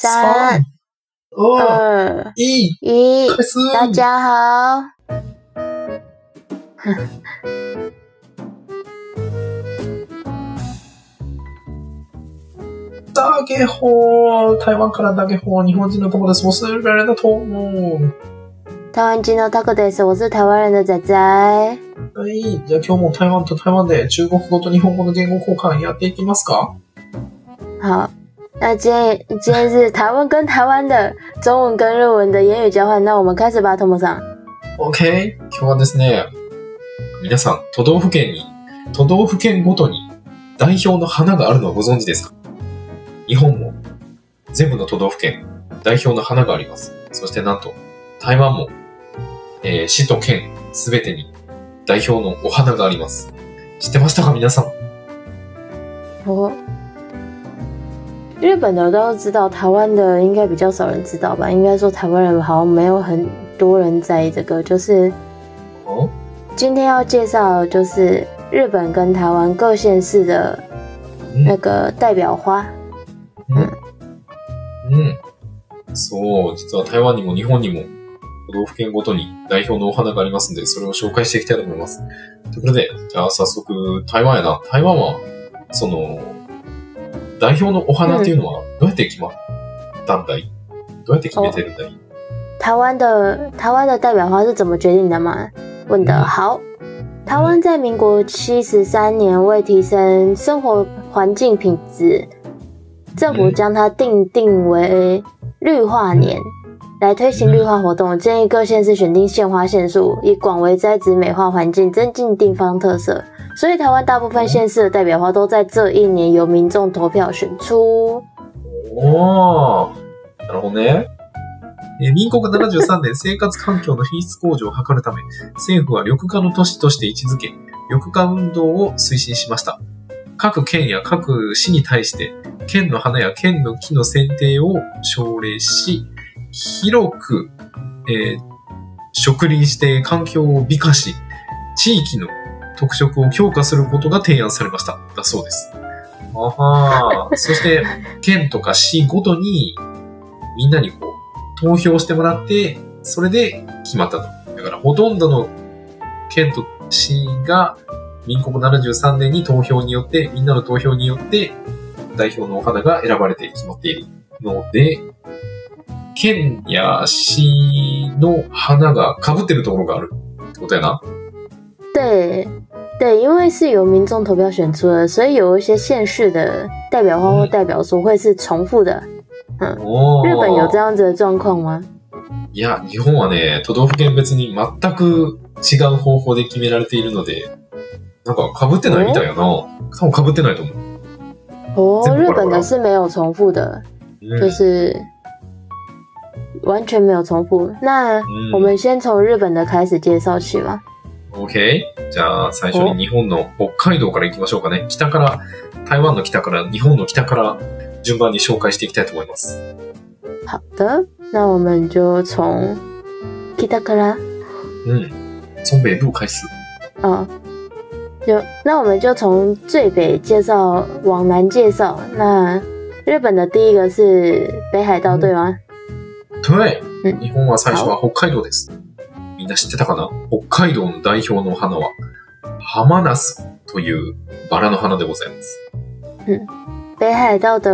三、二、二、一，一。大家好。大家好，台湾から大家好，日本人の友です。我是日本人的トム。台湾人のタコです。我是台湾人的仔仔。はい。じゃあ今日も台湾と台湾で中国語と日本語の言語交換やっていきますか？好，那今天今天是台湾跟台湾的中文跟日文的言语交换。那我们开始吧，トモさん。?OK。今日はですね、皆さん、都道府県に、都道府県ごとに代表の花があるのをご存知ですか？日本も全部の都道府県代表の花があります。そしてなんと、台湾も、えー市と県すべてに代表のお花があります。知ってましたか皆さん？我日本的都知道，台湾的应该比较少人知道吧？应该说台湾人好像没有很多人在意这个。就是哦今天要介绍，就是日本跟台湾各县市的那个代表花。うん。そう、実は台湾にも日本にも都道府県ごとに代表のお花がありますので、それを紹介していきたいと思います。ということで、じゃあ早速、台湾やな。台湾は、その、 代表のお花っていうのはどうやって決まったんだいどうやって決めてるんだい台湾的台湾的代表花是怎么决定的吗？问得嗯好。台湾在民国七十三年为提升生活环境品质，政府嗯将它定定为绿化年，来推行绿化活动。建议各县市选定县花县树，以广为栽植美化环境，增进地方特色。 所以，台湾大部分县市的代表花都在这一年由民众投票选出。おー、なるほどね。えー民国73年、生活環境の品質向上を図るため、政府は緑化の都市として位置づけ、緑化運動を推進しました。各県や各市に対して、県の花や県の木の選定を奨励し、広く、えー植林して環境を美化し、地域の特色を強化することが提案されました。だそうです。あはー そして、県とか市ごとに、みんなにこう、投票してもらって、それで決まったと。だから、ほとんどの県と市が、民国73年に投票によって、みんなの投票によって、代表のお花が選ばれて決まっているので、県や市の花が被ってるところがあるってことやな。对对，因为是由民众投票选出的，所以有一些县市的代表花或代表书会是重复的。おー日本有这样子的状况吗？いや、日本はね、都道府県別に全く違う方法で決められているので、なんか被ってないみたいやな。多分被ってないと思う。哦，这么日本的是没有重复的，うん就是完全没有重复。那うん我们先从日本的开始介绍起嘛。 OK? じゃあ、最初に日本の北海道から行きましょうかね。北から、台湾の北から、日本の北から順番に紹介していきたいと思います。好的，那我们就从北からうん。从北部開始。啊、就那我们就从最北介绍往南介绍。那日本的第一个是北海道，嗯对吗？はい。うん日本は最初は北海道です。な知ってたかな？北海道の代表の花は、ハマナスというバラの花でございます。北海道的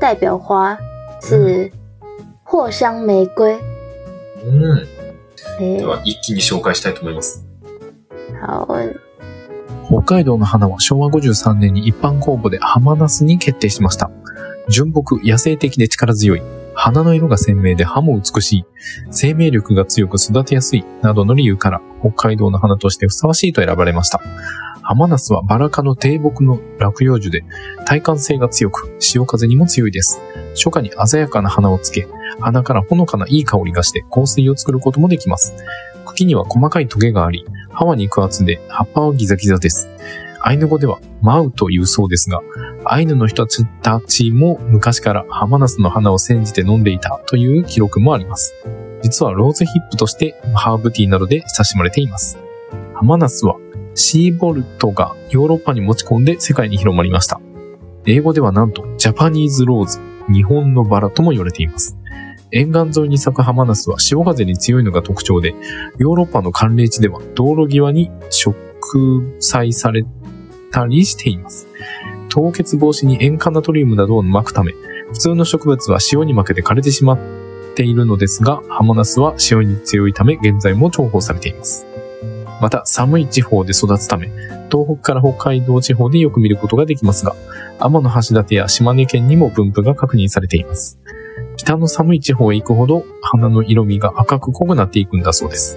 代表花是藿香玫瑰。うん。诶では、一気に紹介したいと思います。好，北海道の花は昭和53年に一般公募で浜ナスに決定しました。純朴、野生的で力強い。花の色が鮮明で葉も美しい。生命力が強く育てやすい。などの理由から北海道の花としてふさわしいと選ばれました。浜ナスはバラ科の低木の落葉樹で耐寒性が強く潮風にも強いです。初夏に鮮やかな花をつけ、花からほのかないい香りがして香水を作ることもできます。茎には細かいトゲがあり、葉は肉厚で葉っぱはギザギザです。アイヌ語ではマウというそうですが、アイヌの人たちも昔からハマナスの花を煎じて飲んでいたという記録もあります。実はローズヒップとしてハーブティーなどで親しまれています。ハマナスはシーボルトがヨーロッパに持ち込んで世界に広まりました。英語ではなんと、ジャパニーズローズ、日本のバラとも言われています。沿岸沿いに咲くハマナスは潮風に強いのが特徴で、ヨーロッパの寒冷地では道路際に植栽されたりしています。凍結防止に塩化ナトリウムなどを撒くため、普通の植物は塩に負けて枯れてしまっているのですが、ハマナスは塩に強いため現在も重宝されています。また、寒い地方で育つため、東北から北海道地方でよく見ることができますが、天の橋立や島根県にも分布が確認されています。北の寒い地方へ行くほど花の色味が赤く濃くなっていくんだそうです。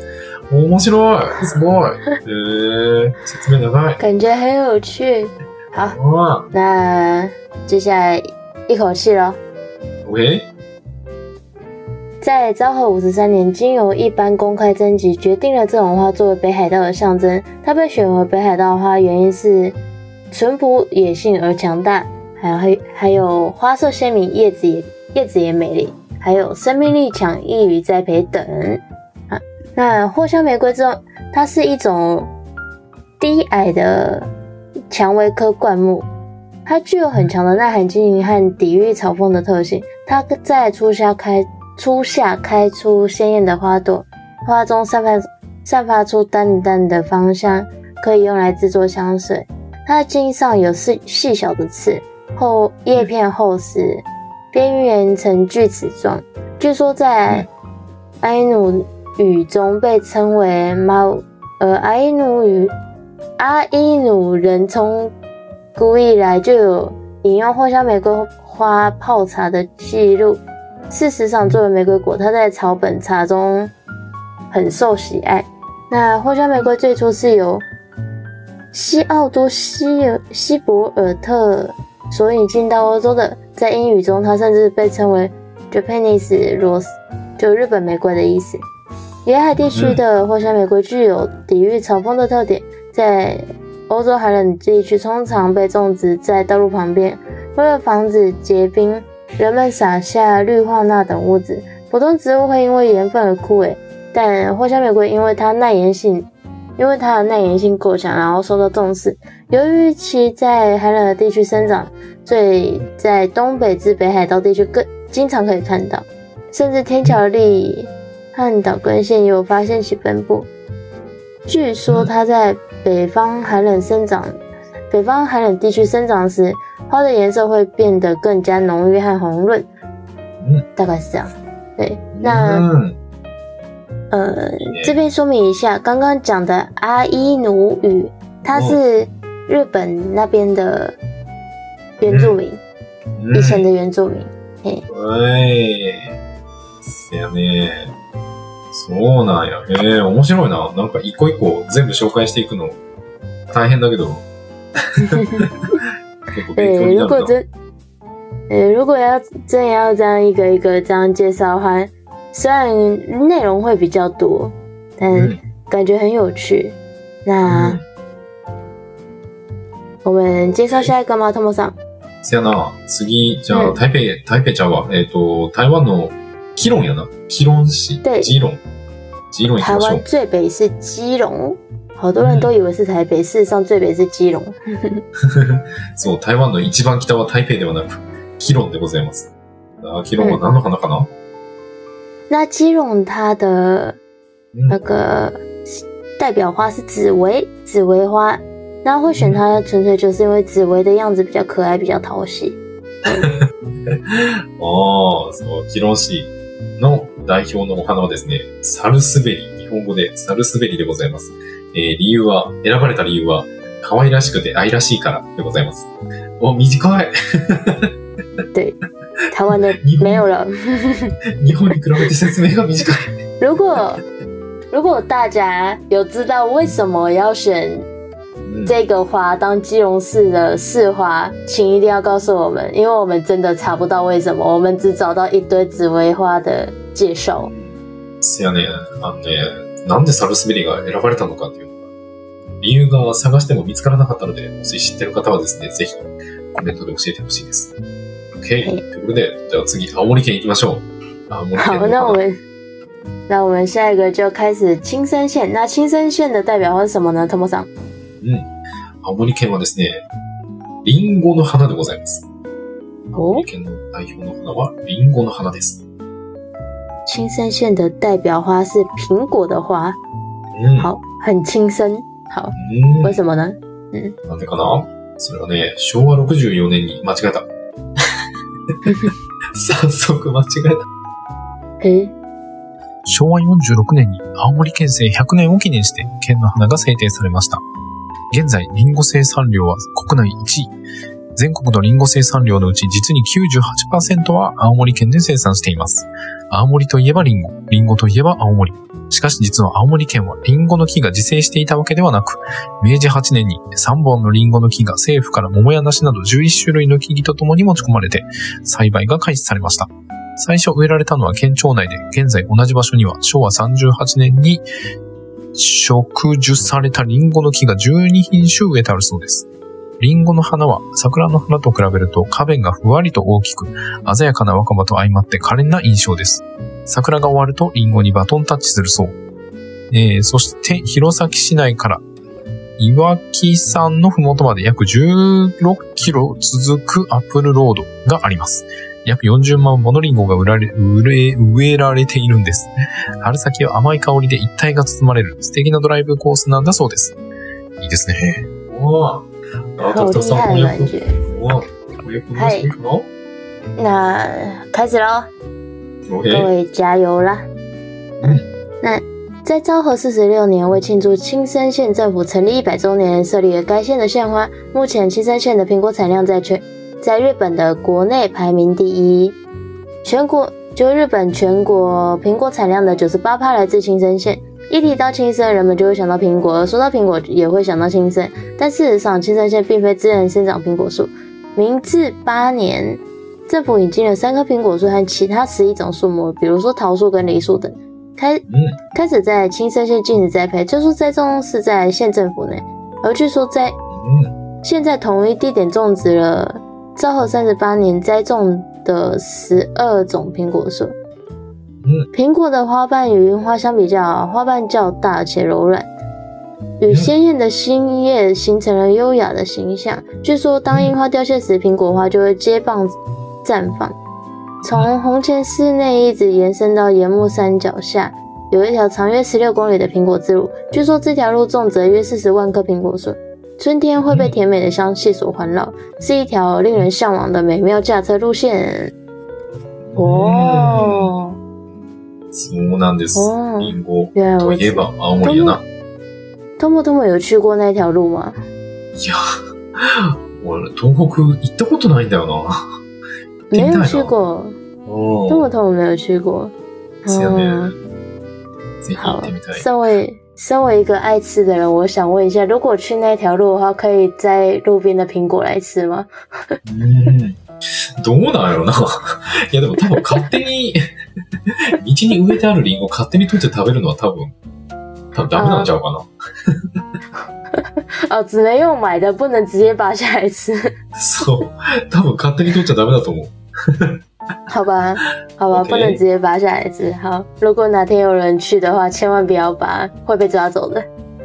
面白いすごいえー、説明長い。感觉很有趣。好，あ那接下来一口气咯。ー OK? 在昭和五十三年，经由一般公开征集，决定了这种花作为北海道的象征。它被选为北海道花，原因是淳朴、野性而强大，还有还还有花色鲜明，叶子也叶子也美丽，还有生命力强，易于栽培等。啊，那藿香玫瑰这种，它是一种低矮的蔷薇科灌木，它具有很强的耐寒经营和抵御草风的特性。它在初夏开初夏开出鲜艳的花朵，花中散发散发出淡淡的芳香，可以用来制作香水。它的茎上有细细小的刺，后叶片厚实，边缘呈锯齿状。据说在阿伊努语中被称为猫，呃，阿伊努语阿伊努人从古以来就有饮用藿香玫瑰花泡茶的记录。事实上，作为玫瑰果，它在草本茶中很受喜爱。那藿香玫瑰最初是由西奥多西尔西博尔特所以进到欧洲的，在英语中，它甚至被称为 Japanese rose，就日本玫瑰的意思。沿海地区的藿香玫瑰具有抵御潮风的特点，在欧洲寒冷地区通常被种植在道路旁边，为了防止结冰。人们撒下氯化钠等物质，普通植物会因为盐分而枯萎，但藿香玫瑰因为它耐盐性，因为它的耐盐性过强，然后受到重视。由于其在寒冷的地区生长，所以在东北至北海道地区更经常可以看到，甚至天桥立和岛根县也有发现其分布。据说它在北方寒冷生长，北方寒冷地区生长时。花的颜色会变得更加浓郁和红润，大概是这样。对，那。呃，这边说明一下，刚刚讲的阿伊努语，它是日本那边的原住民，うん以前的原住民。嘿。そうなんや。へえ、面白いな。なんか一個一個全部紹介していくの大変だけど。結構勉強对，になるな。如果真，呃，如果要真的要这样一个一个这样介绍的话，虽然内容会比较多，但うん感觉很有趣。那、我们介绍下一个吗？托莫桑。せやな。次、じゃあ、うん台北、台北ちゃうわ。えっ、と、台湾のキロンやな。キロン市。对基隆。基隆台。湾最北是基隆，好多人都以为是台北，事实上最北是基隆。そう、台湾の一番北は台北ではなく、キロンでございます。あキロンは何の花かな、那基隆它的うん那个代表花是紫薇，紫薇花。那会选它，纯粹就是因为紫薇的样子比较可爱，比较讨喜。ああ、そう、キロン市の代表のお花はですね、サルスベリ。日本語でサルスベリでございます。えー理由は、選ばれた理由は、可愛らしくて愛らしいからでございます。お、短い 对，台湾的日本没有了。日本に比べて説明が短い。如果如果大家有知道为什么要选うん这个花当基隆市的市花，请一定要告诉我们，因为我们真的查不到为什么，我们只找到一堆紫薇花的介绍。せやね、あのね、なんでサルスベリが選ばれたのかっていうのが、理由が探しても見つからなかったので、もし知ってる方はですね、ぜひコメントで教えてほしいです。 OK。はいということで、じゃあ次、青森県行きましょう。青森県好，の花那我们那我们下一个就开始青森县。那青森县的代表花是什么呢？托莫桑。青森県はですね、リンゴの花でございます。青哦森，県の代表の花はリンゴの花です。青森县的代表花是苹果的花，うん。好，很轻声。好，うん为什么呢？なんでかなそれはね、昭和64年に間違えた。早速間違えた。诶，昭和46年に青森県政100年を記念して県の花が制定されました。現在、リンゴ生産量は国内1位。全国のリンゴ生産量のうち実に98%は青森県で生産しています。青森といえばリンゴ、リンゴといえば青森。しかし実は青森県はリンゴの木が自生していたわけではなく、明治8年に3本のリンゴの木が政府から桃や梨など11種類の木々とともに持ち込まれて、栽培が開始されました。最初植えられたのは県庁内で、現在同じ場所には昭和38年に植樹されたリンゴの木が12品種植えてあるそうです。リンゴの花は桜の花と比べると花弁がふわりと大きく、鮮やかな若葉と相まって可憐な印象です。桜が終わるとリンゴにバトンタッチするそう。えー、そして弘前市内から岩木山のふもとまで約16キロ続くアップルロードがあります。約40万本のリンゴが売られ、植え、植えられているんです。春先は甘い香りで一体が包まれる素敵なドライブコースなんだそうです。いいですね。わあ、あ、好たくさん厉害的感翻訳。觉。わあ、翻訳のしていいかな那开始喽，各おへ位加油啦！嗯那在昭和四十六年，为庆祝青森县政府成立一百周年，设立了该县的县花。目前青森县的苹果产量在全在日本的国内排名第一，全国就日本全国苹果产量的九十八趴来自青森县。 一提到青森，人们就会想到苹果；而说到苹果，也会想到青森。但事实上，青森县并非自然生长苹果树。明治八年，政府引进了三棵苹果树和其他十一种树木，比如说桃树跟梨树等，开うん。开始在青森县禁止栽培，最初栽种是在县政府内，而据说在うん。现在同一地点种植了昭和三十八年栽种的十二种苹果树。 嗯苹果的花瓣与樱花相比较，花瓣较大且柔软，与鲜艳的新叶形成了优雅的形象。据说，当樱花凋谢时，苹果花就会接棒绽放。从红前寺内一直延伸到岩木山脚下，有一条长约十六公里的苹果之路。据说这条路种植约四十万棵苹果树，春天会被甜美的香气所环绕，是一条令人向往的美妙驾车路线。哦，そうなんです。哦リンゴ。といえば青森やな。多么多么有去过那条路吗？いや、俺、東北行ったことないんだよな。没有去过，うん多么多么没有去过。是啊嗯，ぜひ行ってみたい。身为身为一个爱吃的人，我想问一下，如果去那条路的话，可以摘路边的苹果来吃吗？うんどうなんやろな。いやでも多分勝手に、道に植えてあるリンゴ勝手に取って食べるのは多分、多分ダメなんちゃうかな。哦，只能用买的，不能直接拔下来吃。そう。多分勝手に取っちゃダメだと思う。好吧，好吧不能直接拔下来吃。好，如果哪天有人去的话，千万不要拔，会被抓走的。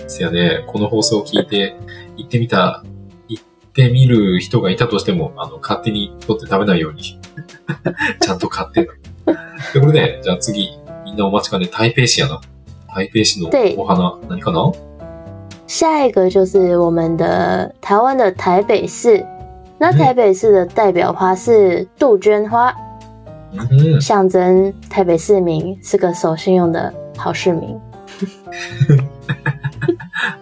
せやね、この放送を聞いて、行ってみた、行ってみる人がいたとしても、あの、勝手に取って食べないように、ちゃんと買って。ということで、じゃあ次、みんなお待ちかね、台北市やな。台北市の对お花、何かな？下一个就是我们的台湾的台北市。那台北市的代表花是杜鹃花，うん。象征台北市民是个守信用的好市民。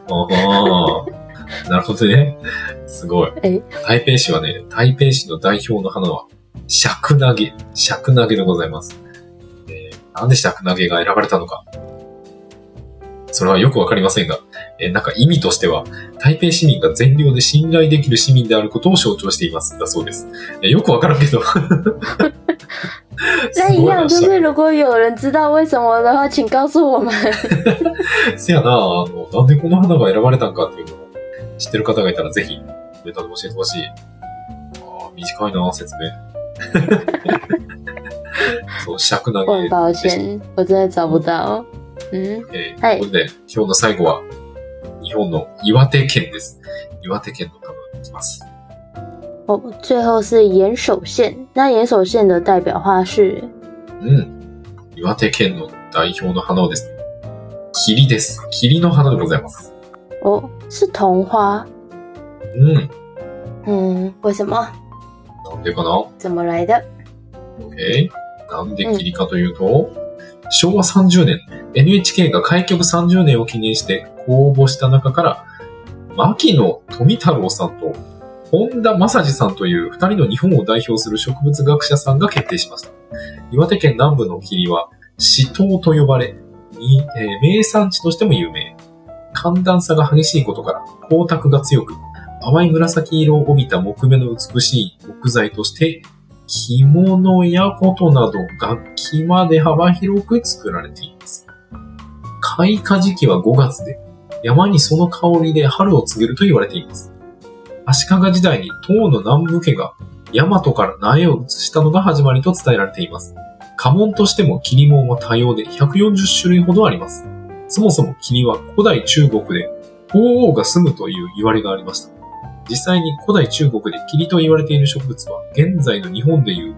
ああ、なるほどね。すごい。え台北市はね、台北市の代表の花は、尺投げ、尺投げでございます。えーなんで尺投げが選ばれたのか。それはよくわかりませんが、えーなんか意味としては、台北市民が善良で信頼できる市民であることを象徴しています。だそうです。えーよくわからんけど。那一样就是，如果有人知道为什么的话，请告诉我们。せやな、あの、なんでこの花が選ばれたんかっていうのを知ってる方がいたらぜひ、ネタで教えてほしい。あー短いな、説明。そう、尺投げ。抱歉，我真的找不到。嗯，えーはいということで、今日の最後は、日本の岩手県です。岩手県の花がいきます。哦，最后是岩手县。那岩手县的代表花是うん。岩手県の代表の花はですね、霧です。霧の花でございます。哦，是桐花？うん。嗯，为什么？なんでかな？怎么来的？?OK。なんで霧かというと、昭和30年、NHK が開局30年を記念して公募した中から、牧野富太郎さんと本田正治さんという二人の日本を代表する植物学者さんが決定しました。岩手県南部の霧は、死島と呼ばれ、にえー名産地としても有名。寒暖差が激しいことから光沢が強く、淡い紫色を帯びた木目の美しい木材として、着物や琴など楽器まで幅広く作られています。開花時期は5月で、山にその香りで春を告げると言われています。足利時代に唐の南部家が大和から苗を移したのが始まりと伝えられています。家紋としても霧紋は多様で140種類ほどあります。そもそも霧は古代中国で鳳凰が住むという言われがありました。実際に古代中国で霧と言われている植物は現在の日本でいう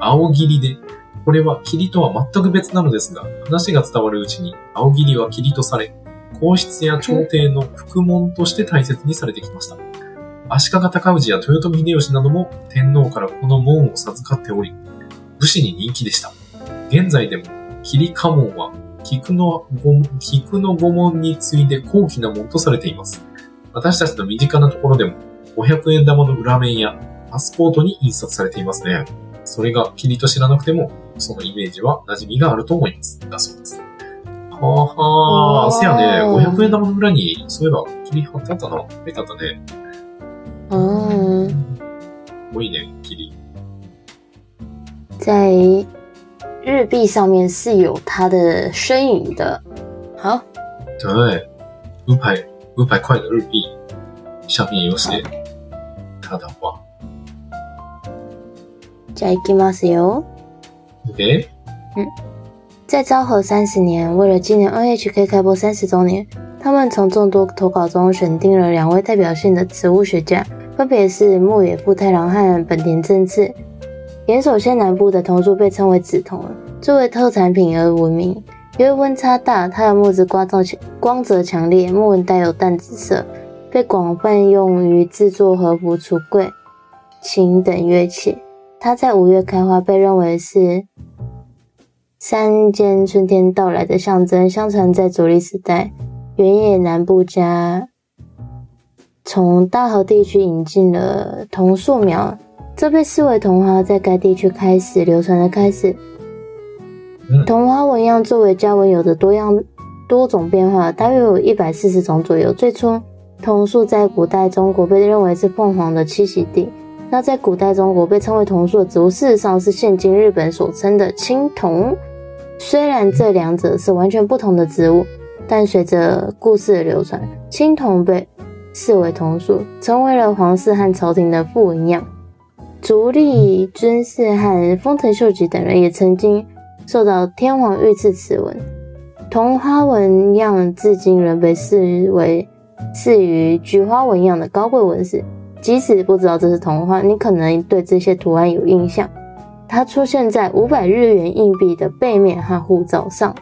青霧で、これは霧とは全く別なのですが、話が伝わるうちに青霧は霧とされ、皇室や朝廷の副門として大切にされてきました。足利尊氏や豊臣秀吉なども天皇からこの門を授かっており、武士に人気でした。現在でも、霧家門は菊の御菊の御門に次いで高貴な門とされています。私たちの身近なところでも、500円玉の裏面やパスポートに印刷されていますね。それが霧と知らなくても、そのイメージは馴染みがあると思います。だそうです。はあはーせやね、500円玉の裏に、そういえば霧貼ってあったな。書いてあったね。嗯，多いね、霧。在日币上面是有它的身影的。好，对，五百五百块的日币上面有写他的话。じゃあ行きますよ。 OK？在昭和三十年，为了纪念 NHK 开播三十周年，他们从众多投稿中选定了两位代表性的植物学家，分别是牧野富太郎和本田正次。 岩手县南部的桐树被称为紫桐，作为特产品而闻名。因为温差大，它的木质光泽强光泽强烈，木纹带有淡紫色，被广泛用于制作和服、橱柜、琴等乐器。它在五月开花，被认为是山间春天到来的象征。相传在左立时代，原野南部家从大和地区引进了桐树苗，这被视为桐花在该地区开始流传的开始。嗯桐花纹样作为家纹有着多样多种变化，大约有一百四十种左右。最初，桐树在古代中国被认为是凤凰的栖息地。那在古代中国被称为桐树的植物，事实上是现今日本所称的青桐。虽然这两者是完全不同的植物，但随着故事的流传，青桐被视为桐树，成为了皇室和朝廷的副纹样。足利尊氏和丰臣秀吉等人也曾经受到天皇御赐此纹。桐花纹样至今仍被视为次于菊花纹样的高贵纹饰。即使不知道这是桐花，你可能对这些图案有印象。它出现在五百日元硬币的背面和护照上。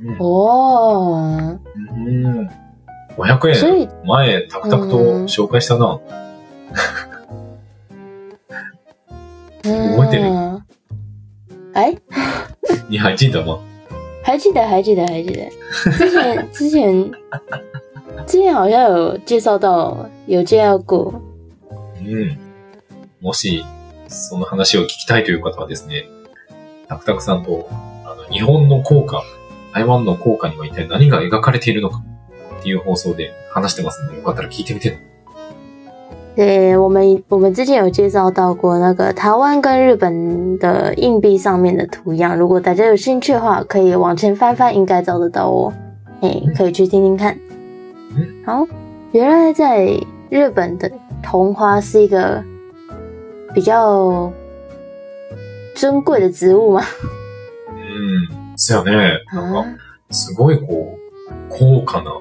うん哦，うん。500円。所以前、タクタクと紹介したな。 覚えてる嗯哎，你还记得吗？还记得，还记得，还记得。之前之前 之前好像有介绍到，有介绍过。うん。もし、その話を聞きたいという方はですね、タクタクさんと、あの、日本の効果、台湾の効果には一体何が描かれているのかっていう放送で話してますので、よかったら聞いてみてね。对我们，我们之前有介绍到过那个台湾跟日本的硬币上面的图样，如果大家有兴趣的话，可以往前翻翻，应该找得到哦。哎，可以去听听看。好，原来在日本的桐花是一个比较珍贵的植物吗？うん。そうやね。なんか、啊，すごいこう、高価な、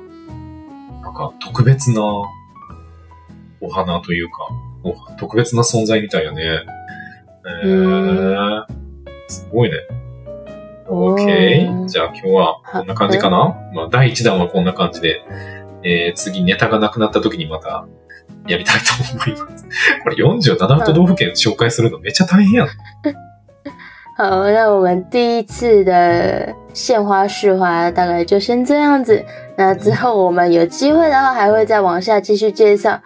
なんか特別な お花というか、お特別な存在みたいよね。えうー、すごいね。OK。じゃあ今日はこんな感じかな？まあ第1弾はこんな感じで、えー、次ネタがなくなった時にまたやりたいと思います。これ47都道府県紹介するのめっちゃ大変やん。好，那我们第一次的献花试花大概就先这样子。那之后我们有机会的话，还会再往下继续介绍。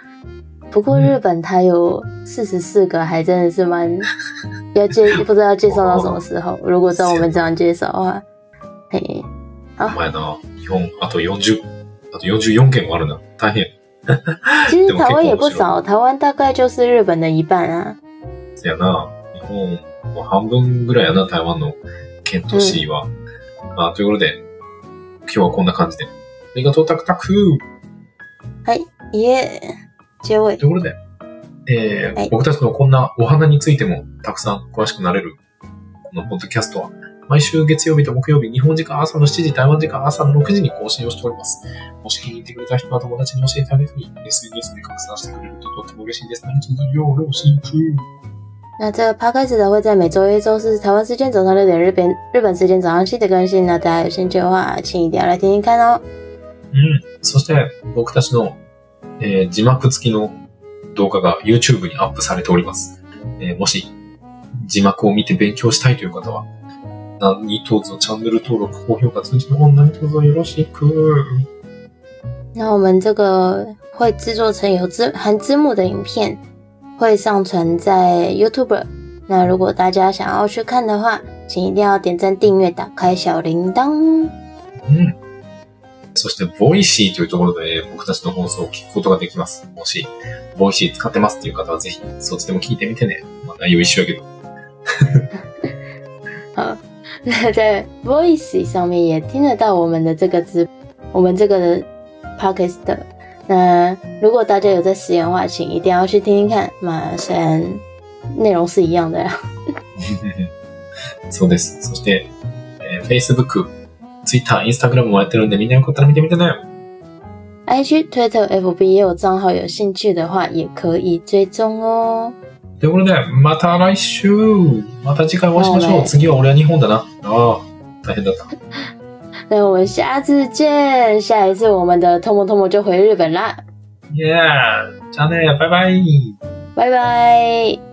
不过日本它有四十四个，还真的是蛮 要介，不知道介绍到什么时候。如果照我们这样介绍的话，嘿，お前な、日本、あと40、あと44件もあるな。大変。其实台湾也不少，台湾大概就是日本的一半啊。せやな、日本、もう半分ぐらいやな、台湾の県都市は。まあ、ということで、今日はこんな感じで。ありがとう、タクタクはい、耶，结尾ということで、えーはい僕たちのこんなお花についてもたくさん詳しくなれる、このポッドキャストは、毎週月曜日と木曜日、日本時間朝の7時、台湾時間朝の6時に更新をしております。もし気に入ってくれた人は友達に教えてあげたり、SNS で拡散してくれるととっても嬉しいです。何卒よろしく。那这个 podcast 的会在每周一、周四台湾时间早上六点，日本日本时间早上七点更新。那大家有兴趣的话，请一定要来听听看哦。うん。そして、僕たちの、えー字幕付きの動画が YouTube にアップされております。えーもし、字幕を見て勉強したいという方は、何卒チャンネル登録、高評価、通知の方何卒よろしく。那我们这个会制作成有字含字幕的影片，会上传在 YouTube。那如果大家想要去看的话，请一定要点赞、订阅、打开小铃铛。うん。そして、 Voicy というところで僕たちの放送を聞くことができます。もし、Voicy 使ってますっていう方はぜひ、そっちでも聞いてみてね。まあ、内容一緒やけど。好，那在 Voicy 上面也听得到我们的这个直，我们这个的 Podcast 的。那如果大家有在使用的话，请一定要去听听看。嘛，虽然内容是一样的啦。そうです。そして、えー Facebook、Twitter、Instagram もやってるんで、みんなよかったら見てみてね。IG、Twitter、FB 也有账号，有兴趣的话也可以追踪哦。ということで、また来週また次回お会いしましょう。次は俺は日本だな。ああ、大変だった。那我们下次见，下一次我们的 Tomo Tomo 就回日本啦，イエーじゃあね、バイバイ拜拜。